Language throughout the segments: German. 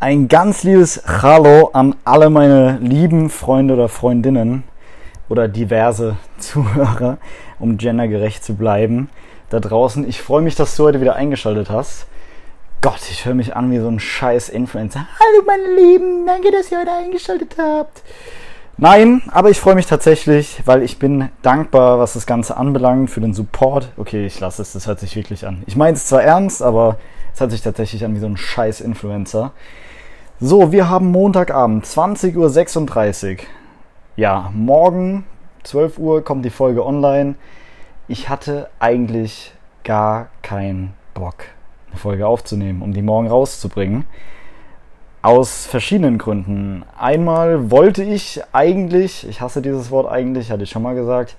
Ein ganz liebes Hallo an alle meine lieben Freunde oder Freundinnen oder diverse Zuhörer, um gendergerecht zu bleiben da draußen. Ich freue mich, dass du heute wieder eingeschaltet hast. Gott, ich höre mich an wie so ein scheiß Influencer. Hallo meine Lieben, danke, dass ihr heute eingeschaltet habt. Nein, aber ich freue mich tatsächlich, weil ich bin dankbar, was das Ganze anbelangt, für den Support. Okay, ich lasse es, das hört sich wirklich an. Ich meine es zwar ernst, aber es hört sich tatsächlich an wie so ein scheiß Influencer. So, wir haben Montagabend, 20.36 Uhr. Ja, morgen, 12 Uhr, kommt die Folge online. Ich hatte eigentlich gar keinen Bock, eine Folge aufzunehmen, um die morgen rauszubringen. Aus verschiedenen Gründen. Einmal wollte ich eigentlich, ich hasse dieses Wort eigentlich, hatte ich schon mal gesagt,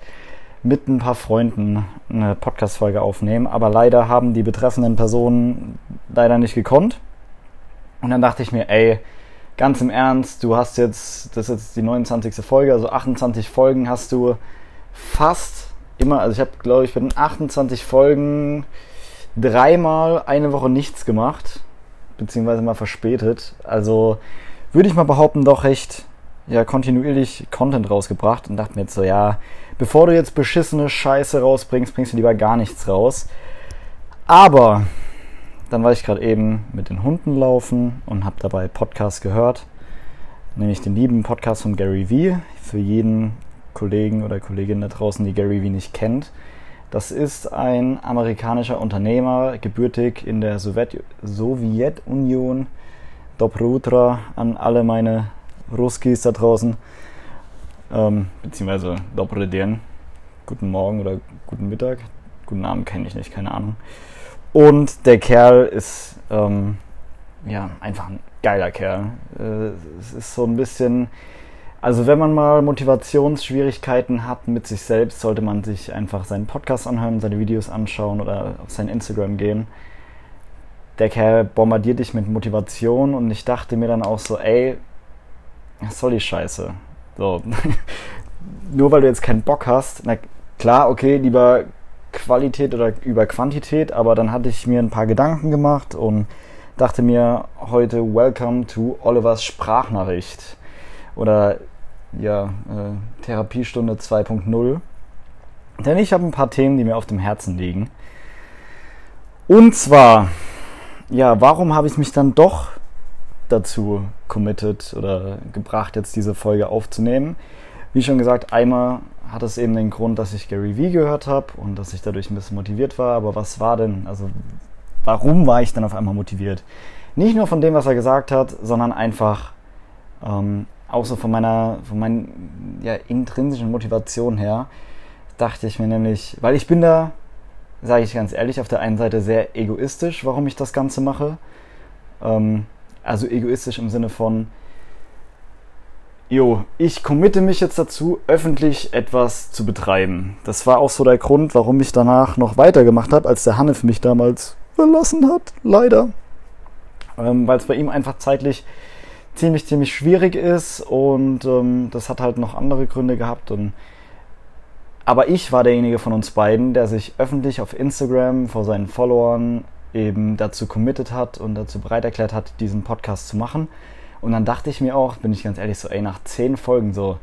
mit ein paar Freunden eine Podcast-Folge aufnehmen, aber leider haben die betreffenden Personen leider nicht gekonnt. Und dann dachte ich mir, ey, ganz im Ernst, du hast jetzt, das ist jetzt die 29. Folge, also 28 Folgen hast du fast immer, also ich habe, glaube ich, bei den 28 Folgen dreimal eine Woche nichts gemacht, beziehungsweise mal verspätet. Also würde ich mal behaupten, doch recht ja, kontinuierlich Content rausgebracht und dachte mir jetzt so, ja, bevor du jetzt beschissene Scheiße rausbringst, bringst du lieber gar nichts raus. Aber dann war ich gerade eben mit den Hunden laufen und habe dabei Podcast gehört, nämlich den lieben Podcast von Gary Vee. Für jeden Kollegen oder Kollegin da draußen, die Gary Vee nicht kennt. Das ist ein amerikanischer Unternehmer, gebürtig in der Sowjetunion. Dobrutra an alle meine Ruskis da draußen. Ähm, beziehungsweise Dobre Guten Morgen oder guten Mittag. Guten Abend kenne ich nicht, keine Ahnung. Und der Kerl ist ähm, ja einfach ein geiler Kerl. Äh, es ist so ein bisschen, also wenn man mal Motivationsschwierigkeiten hat mit sich selbst, sollte man sich einfach seinen Podcast anhören, seine Videos anschauen oder auf sein Instagram gehen. Der Kerl bombardiert dich mit Motivation und ich dachte mir dann auch so, ey, was soll die Scheiße? So, nur weil du jetzt keinen Bock hast, na klar, okay, lieber Qualität oder über Quantität, aber dann hatte ich mir ein paar Gedanken gemacht und dachte mir heute Welcome to Olivers Sprachnachricht oder ja, äh, Therapiestunde 2.0. Denn ich habe ein paar Themen, die mir auf dem Herzen liegen. Und zwar, ja, warum habe ich mich dann doch dazu committed oder gebracht, jetzt diese Folge aufzunehmen? Wie schon gesagt, einmal hat es eben den Grund, dass ich Gary Vee gehört habe und dass ich dadurch ein bisschen motiviert war. Aber was war denn, also warum war ich dann auf einmal motiviert? Nicht nur von dem, was er gesagt hat, sondern einfach ähm, auch so von meiner, von meiner ja, intrinsischen Motivation her, dachte ich mir nämlich, weil ich bin da, sage ich ganz ehrlich, auf der einen Seite sehr egoistisch, warum ich das Ganze mache. Ähm, also egoistisch im Sinne von, jo, ich committe mich jetzt dazu, öffentlich etwas zu betreiben. Das war auch so der Grund, warum ich danach noch weitergemacht habe, als der Hanif mich damals verlassen hat, leider. Ähm, Weil es bei ihm einfach zeitlich ziemlich, ziemlich schwierig ist und ähm, das hat halt noch andere Gründe gehabt. Und aber ich war derjenige von uns beiden, der sich öffentlich auf Instagram vor seinen Followern eben dazu committed hat und dazu bereit erklärt hat, diesen Podcast zu machen. Und dann dachte ich mir auch, bin ich ganz ehrlich, so, ey, nach zehn Folgen so,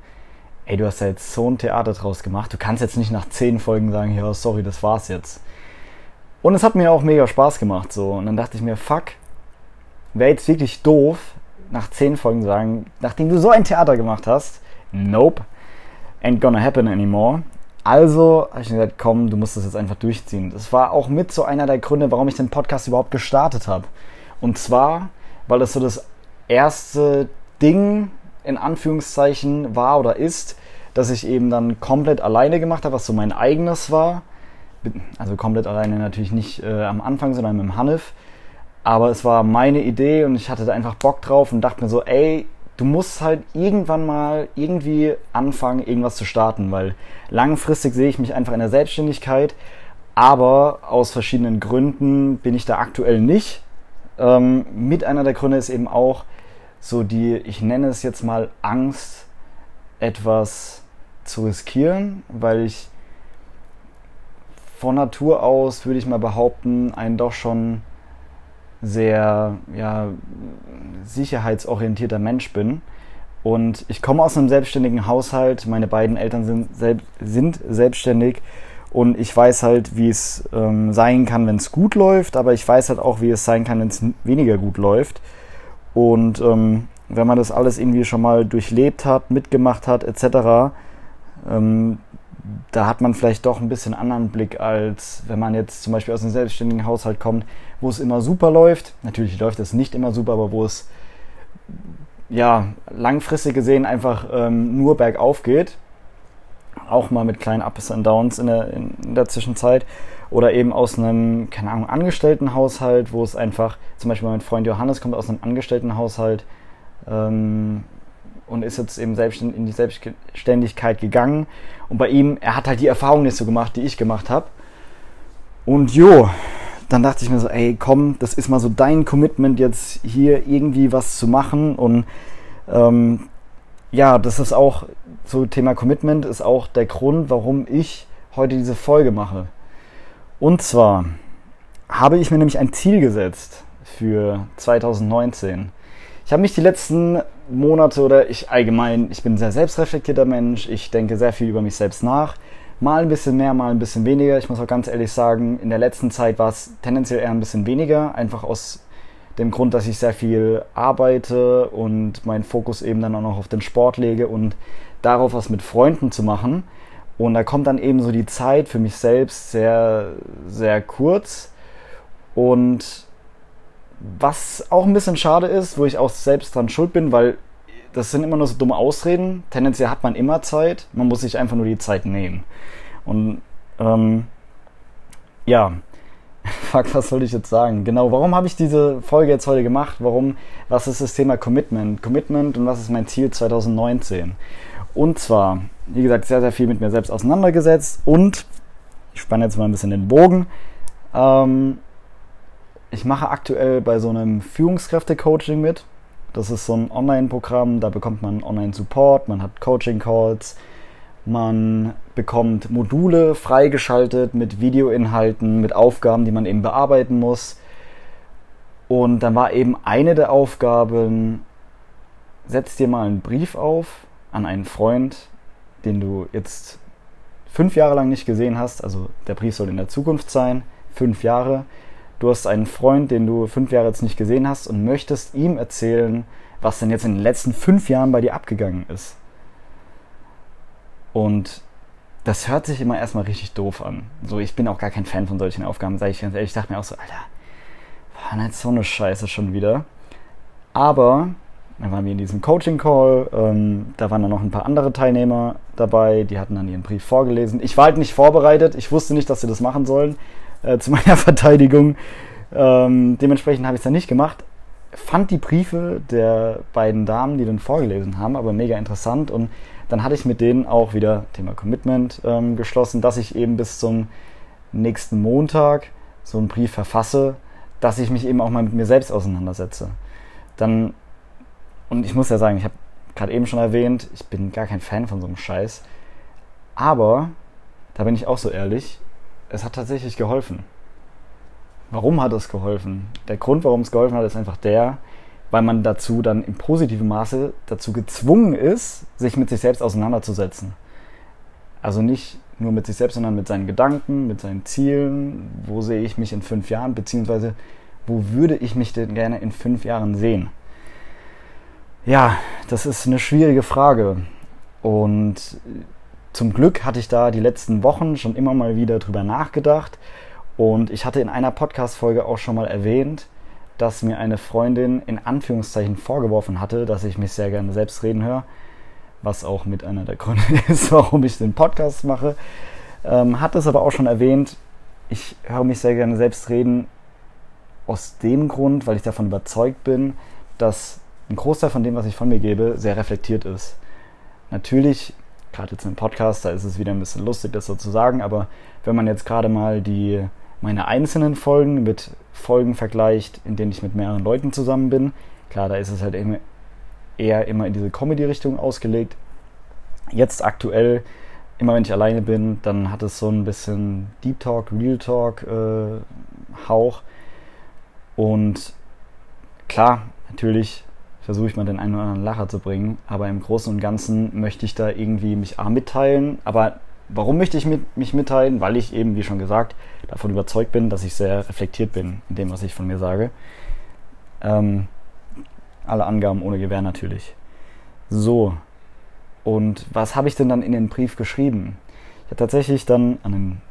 ey, du hast ja jetzt so ein Theater draus gemacht. Du kannst jetzt nicht nach zehn Folgen sagen, ja, sorry, das war's jetzt. Und es hat mir auch mega Spaß gemacht, so. Und dann dachte ich mir, fuck, wäre jetzt wirklich doof, nach zehn Folgen sagen, nachdem du so ein Theater gemacht hast, nope, ain't gonna happen anymore. Also habe ich gesagt, komm, du musst das jetzt einfach durchziehen. Das war auch mit so einer der Gründe, warum ich den Podcast überhaupt gestartet habe. Und zwar, weil das so das erste Ding in Anführungszeichen war oder ist, dass ich eben dann komplett alleine gemacht habe, was so mein eigenes war. Also komplett alleine natürlich nicht äh, am Anfang, sondern mit dem Hanif. Aber es war meine Idee und ich hatte da einfach Bock drauf und dachte mir so, ey, du musst halt irgendwann mal irgendwie anfangen, irgendwas zu starten, weil langfristig sehe ich mich einfach in der Selbstständigkeit, aber aus verschiedenen Gründen bin ich da aktuell nicht. Ähm, mit einer der Gründe ist eben auch, so die, ich nenne es jetzt mal Angst, etwas zu riskieren, weil ich von Natur aus, würde ich mal behaupten, ein doch schon sehr ja, sicherheitsorientierter Mensch bin. Und ich komme aus einem selbstständigen Haushalt. Meine beiden Eltern sind, selb sind selbstständig. Und ich weiß halt, wie es ähm, sein kann, wenn es gut läuft. Aber ich weiß halt auch, wie es sein kann, wenn es weniger gut läuft. Und ähm, wenn man das alles irgendwie schon mal durchlebt hat, mitgemacht hat, etc., ähm, da hat man vielleicht doch ein bisschen anderen Blick, als wenn man jetzt zum Beispiel aus einem selbstständigen Haushalt kommt, wo es immer super läuft. Natürlich läuft es nicht immer super, aber wo es ja langfristig gesehen einfach ähm, nur bergauf geht. Auch mal mit kleinen Ups und Downs in der, in der Zwischenzeit. Oder eben aus einem, keine Ahnung, Angestelltenhaushalt, wo es einfach, zum Beispiel mein Freund Johannes kommt aus einem Angestelltenhaushalt, ähm, und ist jetzt eben in die Selbstständigkeit gegangen. Und bei ihm, er hat halt die Erfahrung nicht so gemacht, die ich gemacht habe. Und jo, dann dachte ich mir so, ey, komm, das ist mal so dein Commitment, jetzt hier irgendwie was zu machen. Und ähm, ja, das ist auch so Thema Commitment, ist auch der Grund, warum ich heute diese Folge mache. Und zwar habe ich mir nämlich ein Ziel gesetzt für 2019. Ich habe mich die letzten Monate oder ich allgemein, ich bin ein sehr selbstreflektierter Mensch, ich denke sehr viel über mich selbst nach. Mal ein bisschen mehr, mal ein bisschen weniger. Ich muss auch ganz ehrlich sagen, in der letzten Zeit war es tendenziell eher ein bisschen weniger, einfach aus dem Grund, dass ich sehr viel arbeite und meinen Fokus eben dann auch noch auf den Sport lege und darauf was mit Freunden zu machen. Und da kommt dann eben so die Zeit für mich selbst sehr, sehr kurz. Und was auch ein bisschen schade ist, wo ich auch selbst dran schuld bin, weil das sind immer nur so dumme Ausreden. Tendenziell hat man immer Zeit, man muss sich einfach nur die Zeit nehmen. Und ähm, ja, fuck, was soll ich jetzt sagen? Genau, warum habe ich diese Folge jetzt heute gemacht? Warum, was ist das Thema Commitment? Commitment und was ist mein Ziel 2019? Und zwar, wie gesagt, sehr, sehr viel mit mir selbst auseinandergesetzt und ich spanne jetzt mal ein bisschen den Bogen. Ähm, ich mache aktuell bei so einem Führungskräfte-Coaching mit. Das ist so ein Online-Programm, da bekommt man Online-Support, man hat Coaching-Calls, man bekommt Module freigeschaltet mit Videoinhalten, mit Aufgaben, die man eben bearbeiten muss. Und dann war eben eine der Aufgaben, setz dir mal einen Brief auf an einen Freund, den du jetzt fünf Jahre lang nicht gesehen hast. Also der Brief soll in der Zukunft sein, fünf Jahre du hast einen Freund, den du fünf Jahre jetzt nicht gesehen hast und möchtest ihm erzählen, was denn jetzt in den letzten fünf Jahren bei dir abgegangen ist. Und das hört sich immer erstmal richtig doof an. So, ich bin auch gar kein Fan von solchen Aufgaben, sage ich ganz ehrlich. Ich dachte mir auch so, Alter, war nicht so eine Scheiße schon wieder. Aber dann waren wir in diesem Coaching-Call, ähm, da waren dann noch ein paar andere Teilnehmer dabei, die hatten dann ihren Brief vorgelesen. Ich war halt nicht vorbereitet, ich wusste nicht, dass sie das machen sollen äh, zu meiner Verteidigung. Ähm, dementsprechend habe ich es dann nicht gemacht. Fand die Briefe der beiden Damen, die dann vorgelesen haben, aber mega interessant. Und dann hatte ich mit denen auch wieder Thema Commitment ähm, geschlossen, dass ich eben bis zum nächsten Montag so einen Brief verfasse, dass ich mich eben auch mal mit mir selbst auseinandersetze. Dann, und ich muss ja sagen, ich habe gerade eben schon erwähnt, ich bin gar kein Fan von so einem Scheiß. Aber, da bin ich auch so ehrlich, es hat tatsächlich geholfen. Warum hat es geholfen? Der Grund, warum es geholfen hat, ist einfach der, weil man dazu dann im positiven Maße dazu gezwungen ist, sich mit sich selbst auseinanderzusetzen. Also nicht nur mit sich selbst, sondern mit seinen Gedanken, mit seinen Zielen. Wo sehe ich mich in fünf Jahren? Beziehungsweise, wo würde ich mich denn gerne in fünf Jahren sehen? Ja, das ist eine schwierige Frage. Und zum Glück hatte ich da die letzten Wochen schon immer mal wieder drüber nachgedacht und ich hatte in einer Podcast-Folge auch schon mal erwähnt, dass mir eine Freundin in Anführungszeichen vorgeworfen hatte, dass ich mich sehr gerne selbst reden höre, was auch mit einer der Gründe ist, warum ich den Podcast mache. Ähm, hat es aber auch schon erwähnt, ich höre mich sehr gerne selbst reden aus dem Grund, weil ich davon überzeugt bin, dass ein Großteil von dem, was ich von mir gebe, sehr reflektiert ist. Natürlich gerade jetzt im Podcast, da ist es wieder ein bisschen lustig, das so zu sagen, aber wenn man jetzt gerade mal die meine einzelnen Folgen mit Folgen vergleicht, in denen ich mit mehreren Leuten zusammen bin, klar, da ist es halt immer, eher immer in diese Comedy-Richtung ausgelegt. Jetzt aktuell, immer wenn ich alleine bin, dann hat es so ein bisschen Deep Talk, Real Talk äh, Hauch. Und klar, natürlich versuche ich mal den einen oder anderen Lacher zu bringen, aber im Großen und Ganzen möchte ich da irgendwie mich A mitteilen, aber warum möchte ich mit, mich mitteilen? Weil ich eben, wie schon gesagt, davon überzeugt bin, dass ich sehr reflektiert bin in dem, was ich von mir sage. Ähm, alle Angaben ohne Gewähr natürlich. So, und was habe ich denn dann in den Brief geschrieben? Ich habe tatsächlich dann an einen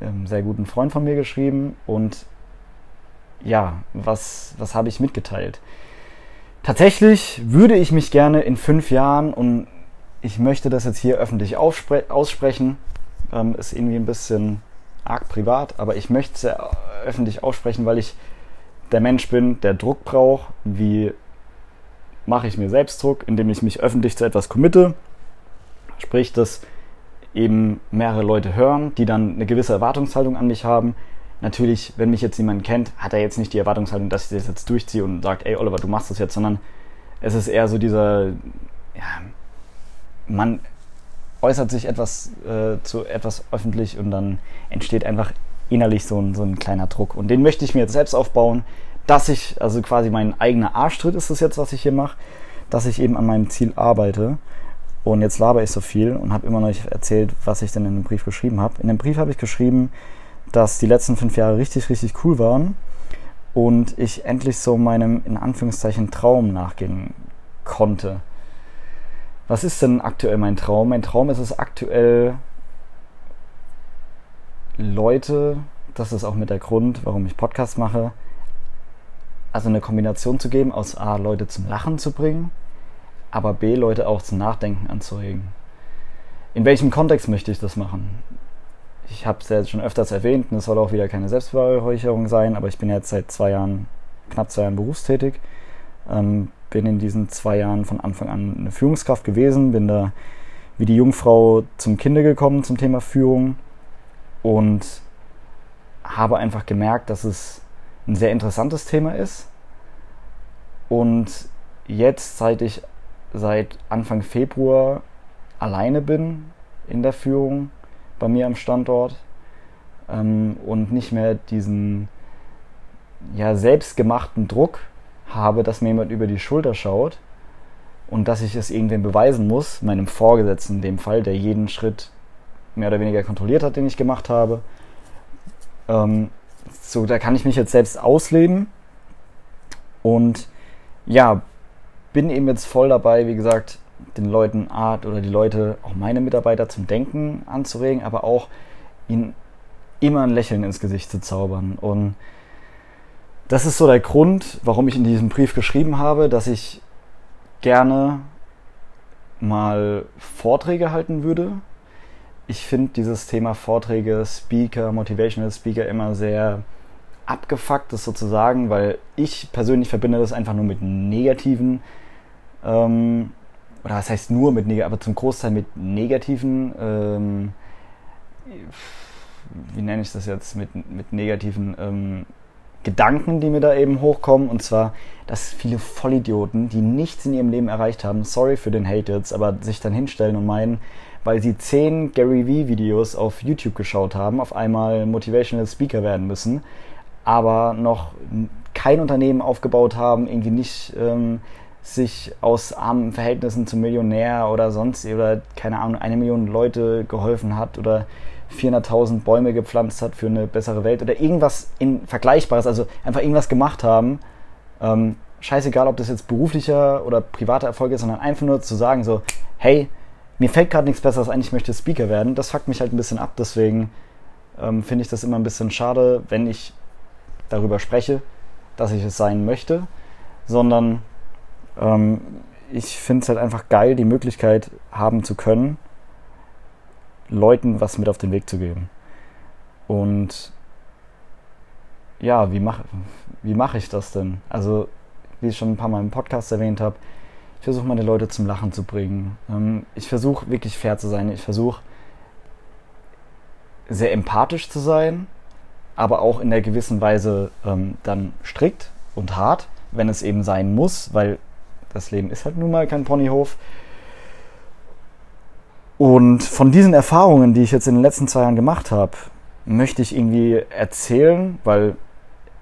ähm, sehr guten Freund von mir geschrieben und ja, was, was habe ich mitgeteilt? Tatsächlich würde ich mich gerne in fünf Jahren und ich möchte das jetzt hier öffentlich aussprechen, ähm, ist irgendwie ein bisschen arg privat, aber ich möchte es ja öffentlich aussprechen, weil ich der Mensch bin, der Druck braucht. Wie mache ich mir selbst Druck, indem ich mich öffentlich zu etwas committe? Sprich, dass eben mehrere Leute hören, die dann eine gewisse Erwartungshaltung an mich haben. Natürlich, wenn mich jetzt jemand kennt, hat er jetzt nicht die Erwartungshaltung, dass ich das jetzt durchziehe und sagt, ey Oliver, du machst das jetzt, sondern es ist eher so dieser, ja, man äußert sich etwas äh, zu etwas öffentlich und dann entsteht einfach innerlich so ein, so ein kleiner Druck. Und den möchte ich mir jetzt selbst aufbauen, dass ich, also quasi mein eigener Arschtritt ist es jetzt, was ich hier mache, dass ich eben an meinem Ziel arbeite. Und jetzt laber ich so viel und habe immer noch nicht erzählt, was ich denn in dem Brief geschrieben habe. In dem Brief habe ich geschrieben, dass die letzten fünf Jahre richtig, richtig cool waren und ich endlich so meinem, in Anführungszeichen, Traum nachgehen konnte. Was ist denn aktuell mein Traum? Mein Traum ist es aktuell, Leute, das ist auch mit der Grund, warum ich Podcasts mache, also eine Kombination zu geben aus A, Leute zum Lachen zu bringen, aber B, Leute auch zum Nachdenken anzuregen. In welchem Kontext möchte ich das machen? Ich habe es ja schon öfters erwähnt und es soll auch wieder keine Selbstbeweihräucherung sein, aber ich bin jetzt seit zwei Jahren, knapp zwei Jahren berufstätig, ähm, bin in diesen zwei Jahren von Anfang an eine Führungskraft gewesen, bin da wie die Jungfrau zum Kinde gekommen zum Thema Führung und habe einfach gemerkt, dass es ein sehr interessantes Thema ist. Und jetzt, seit ich seit Anfang Februar alleine bin in der Führung bei mir am Standort ähm, und nicht mehr diesen ja, selbstgemachten Druck habe, dass mir jemand über die Schulter schaut und dass ich es irgendwem beweisen muss, meinem Vorgesetzten in dem Fall, der jeden Schritt mehr oder weniger kontrolliert hat, den ich gemacht habe. Ähm, so, da kann ich mich jetzt selbst ausleben und ja, bin eben jetzt voll dabei, wie gesagt, den Leuten Art oder die Leute, auch meine Mitarbeiter zum Denken anzuregen, aber auch ihnen immer ein Lächeln ins Gesicht zu zaubern. Und das ist so der Grund, warum ich in diesem Brief geschrieben habe, dass ich gerne mal Vorträge halten würde ich finde dieses Thema Vorträge, Speaker, Motivational Speaker immer sehr abgefuckt ist sozusagen, weil ich persönlich verbinde das einfach nur mit negativen, ähm, oder was heißt nur mit aber zum Großteil mit negativen, ähm, wie nenne ich das jetzt, mit, mit negativen ähm, Gedanken, die mir da eben hochkommen. Und zwar, dass viele Vollidioten, die nichts in ihrem Leben erreicht haben, sorry für den Hate jetzt, aber sich dann hinstellen und meinen, weil sie zehn Gary Vee Videos auf YouTube geschaut haben, auf einmal Motivational Speaker werden müssen, aber noch kein Unternehmen aufgebaut haben, irgendwie nicht ähm, sich aus armen Verhältnissen zum Millionär oder sonst oder keine Ahnung eine Million Leute geholfen hat oder 400.000 Bäume gepflanzt hat für eine bessere Welt oder irgendwas in Vergleichbares, also einfach irgendwas gemacht haben. Ähm, scheißegal, ob das jetzt beruflicher oder privater Erfolg ist, sondern einfach nur zu sagen so, hey, mir fällt gerade nichts Besseres ein, ich möchte Speaker werden. Das fuckt mich halt ein bisschen ab, deswegen ähm, finde ich das immer ein bisschen schade, wenn ich darüber spreche, dass ich es sein möchte, sondern ähm, ich finde es halt einfach geil, die Möglichkeit haben zu können, Leuten was mit auf den Weg zu geben. Und ja, wie mache wie mach ich das denn? Also, wie ich schon ein paar Mal im Podcast erwähnt habe, ich versuche meine Leute zum Lachen zu bringen. Ähm, ich versuche wirklich fair zu sein. Ich versuche sehr empathisch zu sein, aber auch in der gewissen Weise ähm, dann strikt und hart, wenn es eben sein muss, weil das Leben ist halt nun mal kein Ponyhof. Und von diesen Erfahrungen, die ich jetzt in den letzten zwei Jahren gemacht habe, möchte ich irgendwie erzählen, weil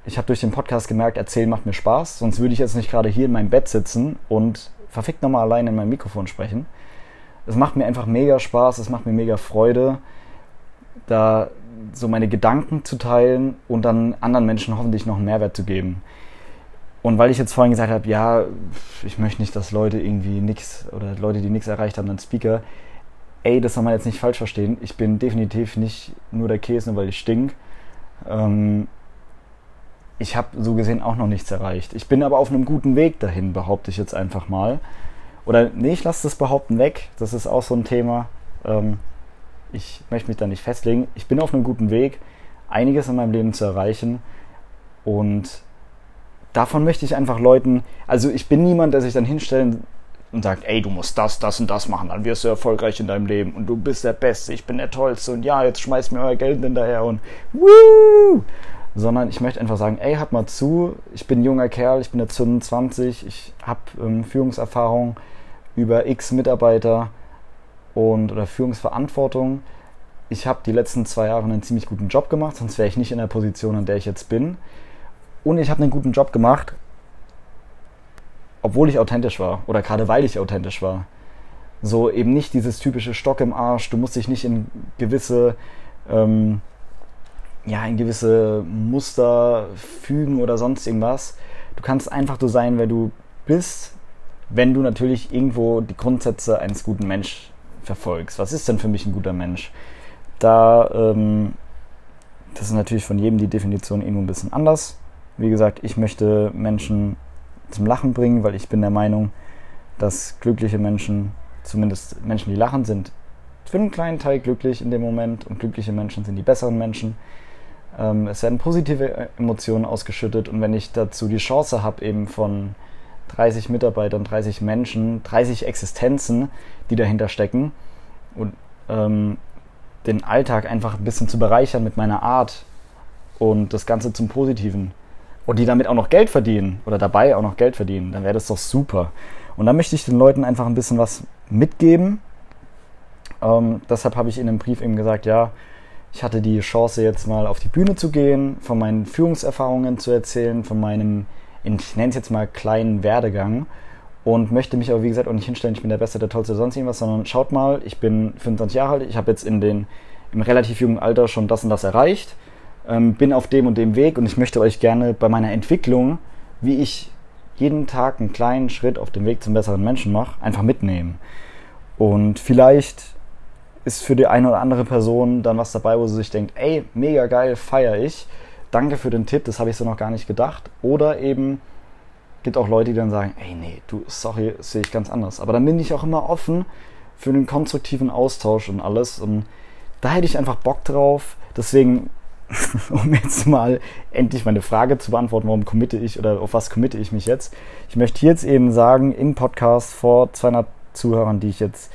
ich habe durch den Podcast gemerkt, erzählen macht mir Spaß, sonst würde ich jetzt nicht gerade hier in meinem Bett sitzen und verfickt nochmal allein in mein Mikrofon sprechen. Es macht mir einfach mega Spaß, es macht mir mega Freude, da so meine Gedanken zu teilen und dann anderen Menschen hoffentlich noch einen Mehrwert zu geben. Und weil ich jetzt vorhin gesagt habe, ja, ich möchte nicht, dass Leute irgendwie nichts oder Leute, die nichts erreicht haben, dann Speaker. Ey, das soll man jetzt nicht falsch verstehen. Ich bin definitiv nicht nur der Käse, nur weil ich stink. Ähm, ich habe so gesehen auch noch nichts erreicht. Ich bin aber auf einem guten Weg dahin, behaupte ich jetzt einfach mal. Oder nee, ich lasse das Behaupten weg. Das ist auch so ein Thema. Ähm, ich möchte mich da nicht festlegen. Ich bin auf einem guten Weg, einiges in meinem Leben zu erreichen. Und davon möchte ich einfach Leuten, also ich bin niemand, der sich dann hinstellt und sagt, ey, du musst das, das und das machen, dann wirst du erfolgreich in deinem Leben und du bist der Beste, ich bin der Tollste und ja, jetzt schmeißt mir euer Geld hinterher und wuh! sondern ich möchte einfach sagen, ey, hört mal zu, ich bin ein junger Kerl, ich bin jetzt 25, ich habe ähm, Führungserfahrung über x Mitarbeiter und oder Führungsverantwortung. Ich habe die letzten zwei Jahre einen ziemlich guten Job gemacht, sonst wäre ich nicht in der Position, in der ich jetzt bin. Und ich habe einen guten Job gemacht, obwohl ich authentisch war oder gerade weil ich authentisch war. So eben nicht dieses typische Stock im Arsch, du musst dich nicht in gewisse ähm, ja, in gewisse Muster fügen oder sonst irgendwas. Du kannst einfach so sein, wer du bist, wenn du natürlich irgendwo die Grundsätze eines guten Menschen verfolgst. Was ist denn für mich ein guter Mensch? Da, ähm, das ist natürlich von jedem die Definition irgendwo ein bisschen anders. Wie gesagt, ich möchte Menschen zum Lachen bringen, weil ich bin der Meinung, dass glückliche Menschen, zumindest Menschen, die lachen, sind für einen kleinen Teil glücklich in dem Moment und glückliche Menschen sind die besseren Menschen. Ähm, es werden positive Emotionen ausgeschüttet und wenn ich dazu die Chance habe, eben von 30 Mitarbeitern, 30 Menschen, 30 Existenzen, die dahinter stecken und ähm, den Alltag einfach ein bisschen zu bereichern mit meiner Art und das Ganze zum Positiven und die damit auch noch Geld verdienen oder dabei auch noch Geld verdienen, dann wäre das doch super. Und da möchte ich den Leuten einfach ein bisschen was mitgeben. Ähm, deshalb habe ich in dem Brief eben gesagt, ja, ich hatte die Chance jetzt mal auf die Bühne zu gehen, von meinen Führungserfahrungen zu erzählen, von meinem, ich nenne es jetzt mal kleinen Werdegang und möchte mich aber wie gesagt auch nicht hinstellen, ich bin der Beste, der Tollste, sonst irgendwas, sondern schaut mal, ich bin 25 Jahre alt, ich habe jetzt in den, im relativ jungen Alter schon das und das erreicht, ähm, bin auf dem und dem Weg und ich möchte euch gerne bei meiner Entwicklung, wie ich jeden Tag einen kleinen Schritt auf dem Weg zum besseren Menschen mache, einfach mitnehmen. Und vielleicht ist für die eine oder andere Person dann was dabei, wo sie sich denkt, ey, mega geil, feiere ich. Danke für den Tipp, das habe ich so noch gar nicht gedacht. Oder eben gibt auch Leute, die dann sagen, ey, nee, du, sorry, sehe ich ganz anders. Aber dann bin ich auch immer offen für einen konstruktiven Austausch und alles. Und da hätte ich einfach Bock drauf. Deswegen, um jetzt mal endlich meine Frage zu beantworten, warum committe ich oder auf was committe ich mich jetzt? Ich möchte jetzt eben sagen, im Podcast vor 200 Zuhörern, die ich jetzt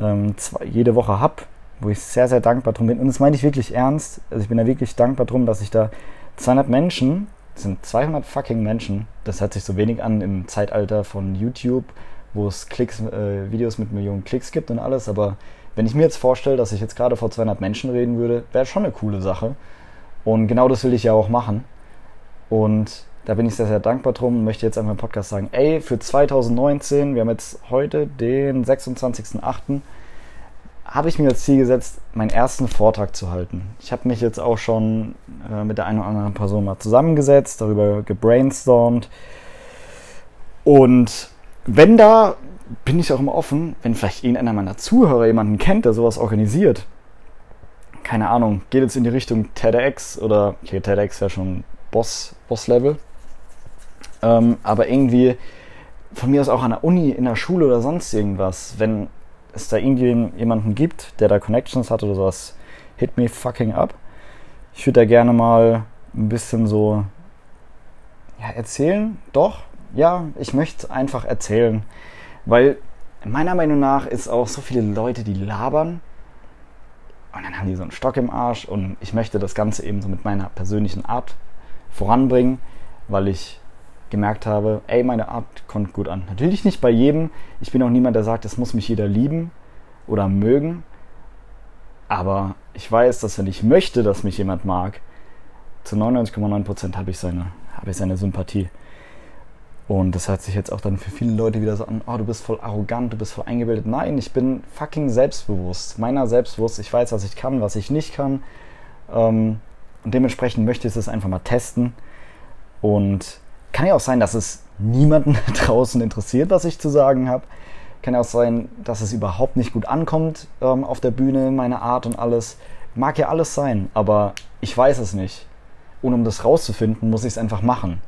ähm, zwei, jede Woche habe, wo ich sehr, sehr dankbar drum bin. Und das meine ich wirklich ernst. Also ich bin da wirklich dankbar drum, dass ich da 200 Menschen, das sind 200 fucking Menschen, das hört sich so wenig an im Zeitalter von YouTube, wo es Klicks, äh, Videos mit Millionen Klicks gibt und alles, aber wenn ich mir jetzt vorstelle, dass ich jetzt gerade vor 200 Menschen reden würde, wäre schon eine coole Sache. Und genau das will ich ja auch machen. Und da bin ich sehr, sehr dankbar drum und möchte jetzt einfach im Podcast sagen, ey, für 2019, wir haben jetzt heute den 26.08., habe ich mir als Ziel gesetzt, meinen ersten Vortrag zu halten. Ich habe mich jetzt auch schon äh, mit der einen oder anderen Person mal zusammengesetzt, darüber gebrainstormt. Und wenn da, bin ich auch immer offen, wenn vielleicht irgendeiner meiner Zuhörer jemanden kennt, der sowas organisiert, keine Ahnung, geht jetzt in die Richtung TEDx oder, okay, TEDx wäre schon Boss, Boss-Level, ähm, aber irgendwie von mir aus auch an der Uni, in der Schule oder sonst irgendwas, wenn es da irgendwie jemanden gibt, der da Connections hat oder sowas, hit me fucking up. Ich würde da gerne mal ein bisschen so ja, erzählen. Doch, ja, ich möchte einfach erzählen. Weil meiner Meinung nach ist auch so viele Leute, die labern und dann haben die so einen Stock im Arsch und ich möchte das Ganze eben so mit meiner persönlichen Art voranbringen, weil ich gemerkt habe, ey, meine Art kommt gut an. Natürlich nicht bei jedem. Ich bin auch niemand, der sagt, es muss mich jeder lieben oder mögen. Aber ich weiß, dass wenn ich möchte, dass mich jemand mag, zu 99,9% habe ich, seine, hab ich seine Sympathie. Und das hört sich jetzt auch dann für viele Leute wieder so an, oh, du bist voll arrogant, du bist voll eingebildet. Nein, ich bin fucking selbstbewusst. Meiner selbstbewusst. Ich weiß, was ich kann, was ich nicht kann. Ähm, und dementsprechend möchte ich es einfach mal testen. Und kann ja auch sein, dass es niemanden draußen interessiert, was ich zu sagen habe. Kann ja auch sein, dass es überhaupt nicht gut ankommt ähm, auf der Bühne, meine Art und alles. Mag ja alles sein, aber ich weiß es nicht. Und um das rauszufinden, muss ich es einfach machen.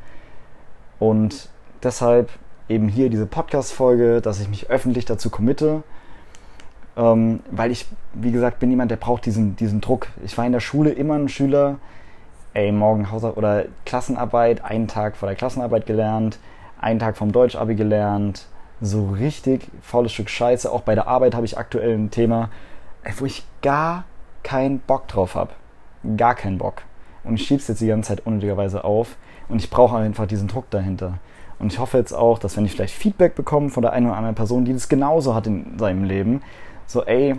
Und deshalb eben hier diese Podcast-Folge, dass ich mich öffentlich dazu committe, ähm, weil ich, wie gesagt, bin jemand, der braucht diesen, diesen Druck. Ich war in der Schule immer ein Schüler, ey, morgen Hausarbeit oder Klassenarbeit, einen Tag vor der Klassenarbeit gelernt, einen Tag vom Deutsch-Abi gelernt, so richtig faules Stück Scheiße. Auch bei der Arbeit habe ich aktuell ein Thema, wo ich gar keinen Bock drauf habe. Gar keinen Bock. Und ich schiebe es jetzt die ganze Zeit unnötigerweise auf. Und ich brauche einfach diesen Druck dahinter. Und ich hoffe jetzt auch, dass wenn ich vielleicht Feedback bekomme von der einen oder anderen Person, die das genauso hat in seinem Leben, so ey,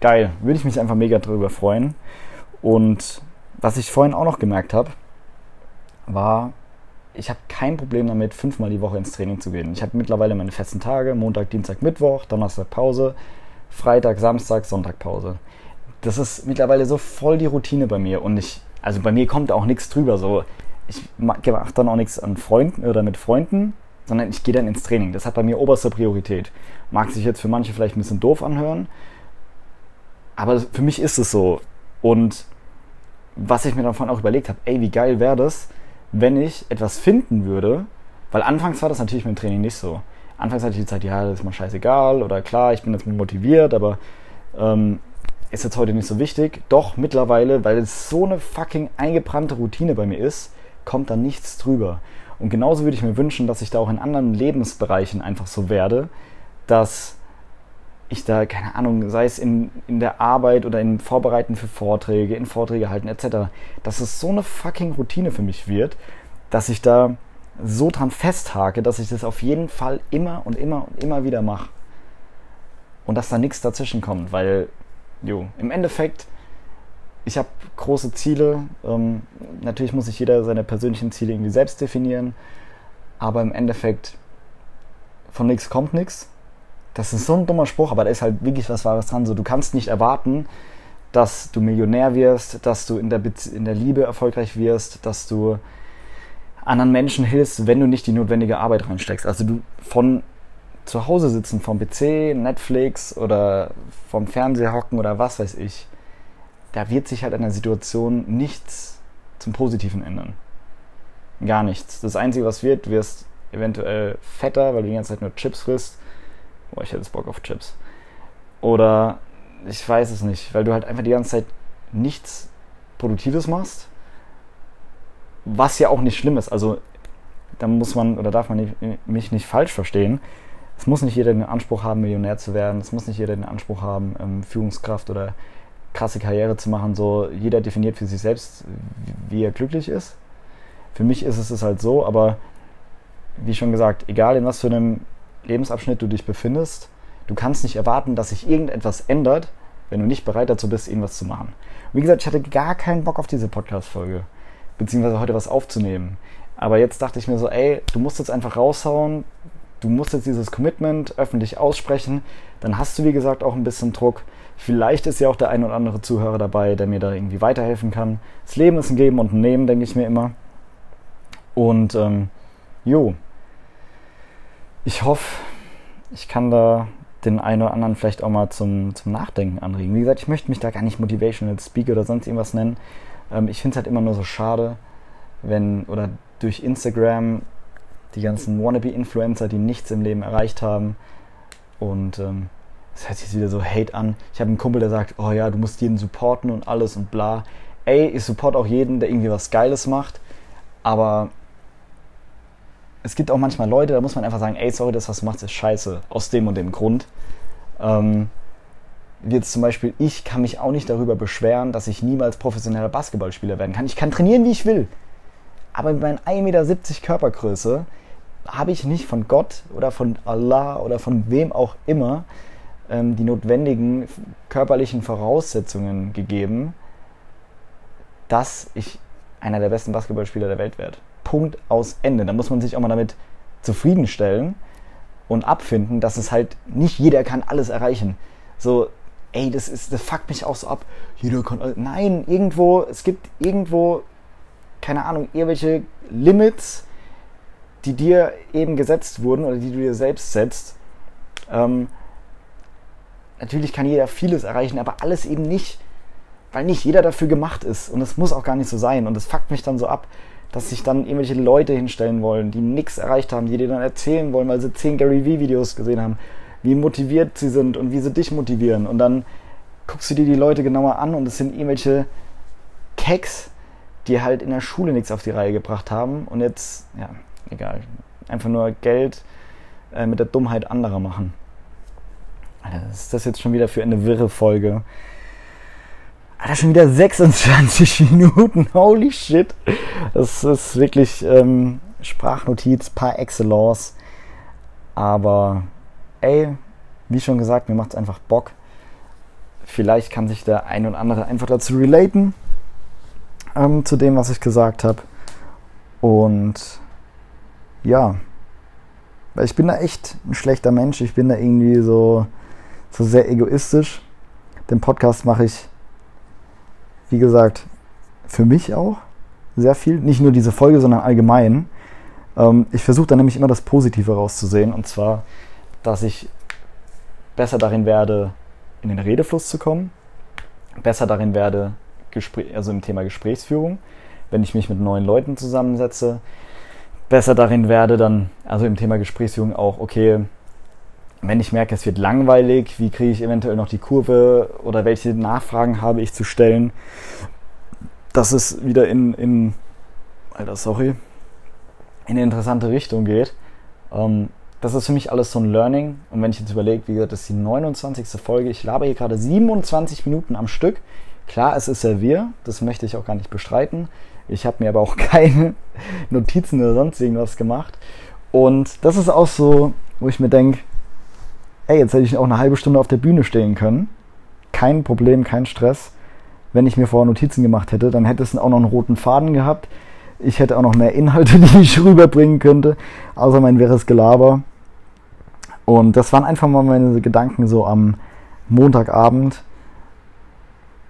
geil, würde ich mich einfach mega drüber freuen. Und was ich vorhin auch noch gemerkt habe, war, ich habe kein Problem damit, fünfmal die Woche ins Training zu gehen. Ich habe mittlerweile meine festen Tage, Montag, Dienstag, Mittwoch, Donnerstag Pause, Freitag, Samstag, Sonntag Pause. Das ist mittlerweile so voll die Routine bei mir und ich, also bei mir kommt auch nichts drüber. So, ich mache dann auch nichts an Freunden oder mit Freunden, sondern ich gehe dann ins Training. Das hat bei mir oberste Priorität. Mag sich jetzt für manche vielleicht ein bisschen doof anhören, aber für mich ist es so. Und was ich mir davon auch überlegt habe, ey, wie geil wäre das, wenn ich etwas finden würde, weil anfangs war das natürlich mit dem Training nicht so. Anfangs hatte ich die Zeit, ja, das ist mal scheißegal oder klar, ich bin jetzt motiviert, aber ähm, ist jetzt heute nicht so wichtig. Doch mittlerweile, weil es so eine fucking eingebrannte Routine bei mir ist, kommt da nichts drüber. Und genauso würde ich mir wünschen, dass ich da auch in anderen Lebensbereichen einfach so werde, dass ich da, keine Ahnung, sei es in, in der Arbeit oder in Vorbereiten für Vorträge, in Vorträge halten etc., dass es so eine fucking Routine für mich wird, dass ich da so dran festhake, dass ich das auf jeden Fall immer und immer und immer wieder mache. Und dass da nichts dazwischen kommt, weil, jo, im Endeffekt ich habe große Ziele. Ähm, natürlich muss sich jeder seine persönlichen Ziele irgendwie selbst definieren. Aber im Endeffekt, von nichts kommt nichts. Das ist so ein dummer Spruch, aber da ist halt wirklich was Wahres dran. So, du kannst nicht erwarten, dass du Millionär wirst, dass du in der, Be in der Liebe erfolgreich wirst, dass du anderen Menschen hilfst, wenn du nicht die notwendige Arbeit reinsteckst. Also du von zu Hause sitzen, vom PC, Netflix oder vom Fernseher hocken oder was weiß ich da wird sich halt an der Situation nichts zum Positiven ändern. Gar nichts. Das Einzige, was wird, wirst eventuell fetter, weil du die ganze Zeit nur Chips frisst. Boah, ich hätte jetzt Bock auf Chips. Oder ich weiß es nicht, weil du halt einfach die ganze Zeit nichts Produktives machst. Was ja auch nicht schlimm ist. Also, da muss man oder darf man nicht, mich nicht falsch verstehen. Es muss nicht jeder den Anspruch haben, Millionär zu werden. Es muss nicht jeder den Anspruch haben, ähm, Führungskraft oder krasse Karriere zu machen. So jeder definiert für sich selbst, wie er glücklich ist. Für mich ist es halt so, aber wie schon gesagt, egal in was für einem Lebensabschnitt du dich befindest, du kannst nicht erwarten, dass sich irgendetwas ändert, wenn du nicht bereit dazu bist, irgendwas zu machen. wie gesagt, ich hatte gar keinen Bock auf diese Podcast-Folge, beziehungsweise heute was aufzunehmen. Aber jetzt dachte ich mir so, ey, du musst jetzt einfach raushauen, du musst jetzt dieses Commitment öffentlich aussprechen, dann hast du, wie gesagt, auch ein bisschen Druck. Vielleicht ist ja auch der ein oder andere Zuhörer dabei, der mir da irgendwie weiterhelfen kann. Das Leben ist ein Geben und ein Nehmen, denke ich mir immer. Und ähm, jo, ich hoffe, ich kann da den einen oder anderen vielleicht auch mal zum, zum Nachdenken anregen. Wie gesagt, ich möchte mich da gar nicht Motivational Speaker oder sonst irgendwas nennen. Ähm, ich finde es halt immer nur so schade, wenn oder durch Instagram die ganzen Wannabe-Influencer, die nichts im Leben erreicht haben und ähm, das hört sich jetzt wieder so Hate an. Ich habe einen Kumpel, der sagt, oh ja, du musst jeden supporten und alles und bla. Ey, ich support auch jeden, der irgendwie was Geiles macht, aber es gibt auch manchmal Leute, da muss man einfach sagen, ey, sorry, das, was du machst, ist scheiße, aus dem und dem Grund. Ähm, jetzt zum Beispiel, ich kann mich auch nicht darüber beschweren, dass ich niemals professioneller Basketballspieler werden kann. Ich kann trainieren, wie ich will. Aber mit meinen 1,70 Meter Körpergröße habe ich nicht von Gott oder von Allah oder von wem auch immer ähm, die notwendigen körperlichen Voraussetzungen gegeben, dass ich einer der besten Basketballspieler der Welt werde. Punkt aus Ende. Da muss man sich auch mal damit zufriedenstellen und abfinden, dass es halt nicht jeder kann alles erreichen. So, ey, das ist, das fuckt mich auch so ab. Jeder kann. Nein, irgendwo, es gibt irgendwo, keine Ahnung, irgendwelche Limits, die dir eben gesetzt wurden oder die du dir selbst setzt. Ähm, natürlich kann jeder vieles erreichen, aber alles eben nicht, weil nicht jeder dafür gemacht ist. Und es muss auch gar nicht so sein. Und es fuckt mich dann so ab, dass sich dann irgendwelche Leute hinstellen wollen, die nichts erreicht haben, die dir dann erzählen wollen, weil sie zehn Gary Vee-Videos gesehen haben, wie motiviert sie sind und wie sie dich motivieren. Und dann guckst du dir die Leute genauer an und es sind irgendwelche Keks, die halt in der Schule nichts auf die Reihe gebracht haben und jetzt, ja, egal, einfach nur Geld äh, mit der Dummheit anderer machen. Alter, was ist das jetzt schon wieder für eine wirre Folge? Alter, schon wieder 26 Minuten. Holy shit. Das ist wirklich ähm, Sprachnotiz par excellence. Aber ey, wie schon gesagt, mir macht es einfach Bock. Vielleicht kann sich der ein oder andere einfach dazu relaten. Ähm, zu dem, was ich gesagt habe. Und ja, weil ich bin da echt ein schlechter Mensch. Ich bin da irgendwie so, so sehr egoistisch. Den Podcast mache ich wie gesagt, für mich auch sehr viel. Nicht nur diese Folge, sondern allgemein. Ähm, ich versuche dann nämlich immer das Positive rauszusehen. Und zwar, dass ich besser darin werde, in den Redefluss zu kommen. Besser darin werde, Gespräch, also im Thema Gesprächsführung, wenn ich mich mit neuen Leuten zusammensetze. Besser darin werde, dann, also im Thema Gesprächsführung auch, okay, wenn ich merke, es wird langweilig, wie kriege ich eventuell noch die Kurve oder welche Nachfragen habe ich zu stellen, dass es wieder in, in Alter, sorry, in eine interessante Richtung geht. Ähm, das ist für mich alles so ein Learning. Und wenn ich jetzt überlege, wie gesagt, das ist die 29. Folge, ich laber hier gerade 27 Minuten am Stück. Klar, es ist Servier, das möchte ich auch gar nicht bestreiten. Ich habe mir aber auch keine Notizen oder sonst irgendwas gemacht. Und das ist auch so, wo ich mir denke, ey, jetzt hätte ich auch eine halbe Stunde auf der Bühne stehen können. Kein Problem, kein Stress. Wenn ich mir vorher Notizen gemacht hätte, dann hätte es auch noch einen roten Faden gehabt. Ich hätte auch noch mehr Inhalte, die ich rüberbringen könnte, außer mein wäres Gelaber. Und das waren einfach mal meine Gedanken so am Montagabend.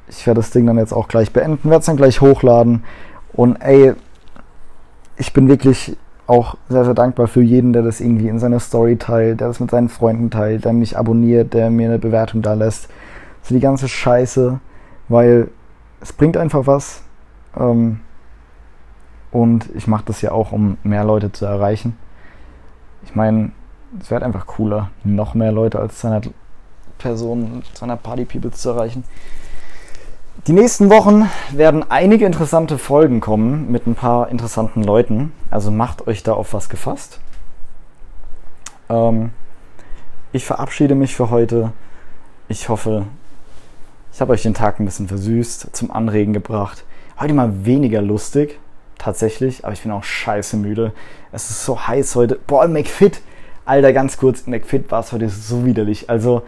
Ich werde das Ding dann jetzt auch gleich beenden, werde es dann gleich hochladen. Und ey, ich bin wirklich auch sehr, sehr dankbar für jeden, der das irgendwie in seiner Story teilt, der das mit seinen Freunden teilt, der mich abonniert, der mir eine Bewertung da lässt. So die ganze Scheiße, weil es bringt einfach was. Ähm, und ich mache das ja auch, um mehr Leute zu erreichen. Ich meine, es wäre einfach cooler, noch mehr Leute als 200 Personen, 200 Party People zu erreichen. Die nächsten Wochen werden einige interessante Folgen kommen mit ein paar interessanten Leuten. Also macht euch da auf was gefasst. Ähm, ich verabschiede mich für heute. Ich hoffe, ich habe euch den Tag ein bisschen versüßt, zum Anregen gebracht. Heute mal weniger lustig, tatsächlich, aber ich bin auch scheiße müde. Es ist so heiß heute. Boah, McFit. Alter, ganz kurz, McFit war es heute so widerlich. Also,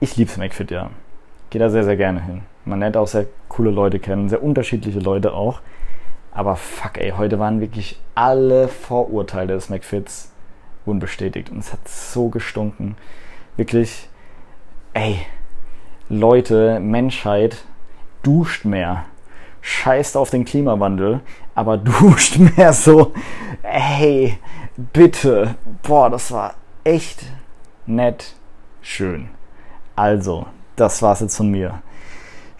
ich lieb's McFit, ja. Gehe da sehr, sehr gerne hin. Man lernt auch sehr coole Leute kennen, sehr unterschiedliche Leute auch. Aber fuck, ey, heute waren wirklich alle Vorurteile des McFits wurden bestätigt. Und es hat so gestunken. Wirklich, ey, Leute, Menschheit, duscht mehr. Scheißt auf den Klimawandel, aber duscht mehr so. Ey, bitte. Boah, das war echt nett, schön. Also, das war's jetzt von mir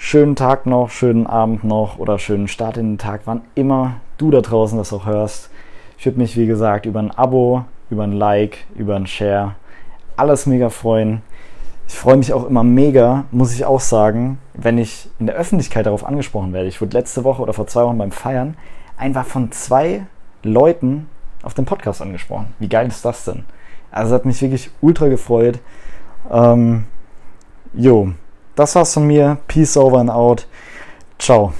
schönen Tag noch, schönen Abend noch oder schönen Start in den Tag, wann immer du da draußen das auch hörst. Ich würde mich, wie gesagt, über ein Abo, über ein Like, über ein Share, alles mega freuen. Ich freue mich auch immer mega, muss ich auch sagen, wenn ich in der Öffentlichkeit darauf angesprochen werde. Ich wurde letzte Woche oder vor zwei Wochen beim Feiern einfach von zwei Leuten auf dem Podcast angesprochen. Wie geil ist das denn? Also hat mich wirklich ultra gefreut. Ähm, jo, das war's von mir. Peace over and out. Ciao.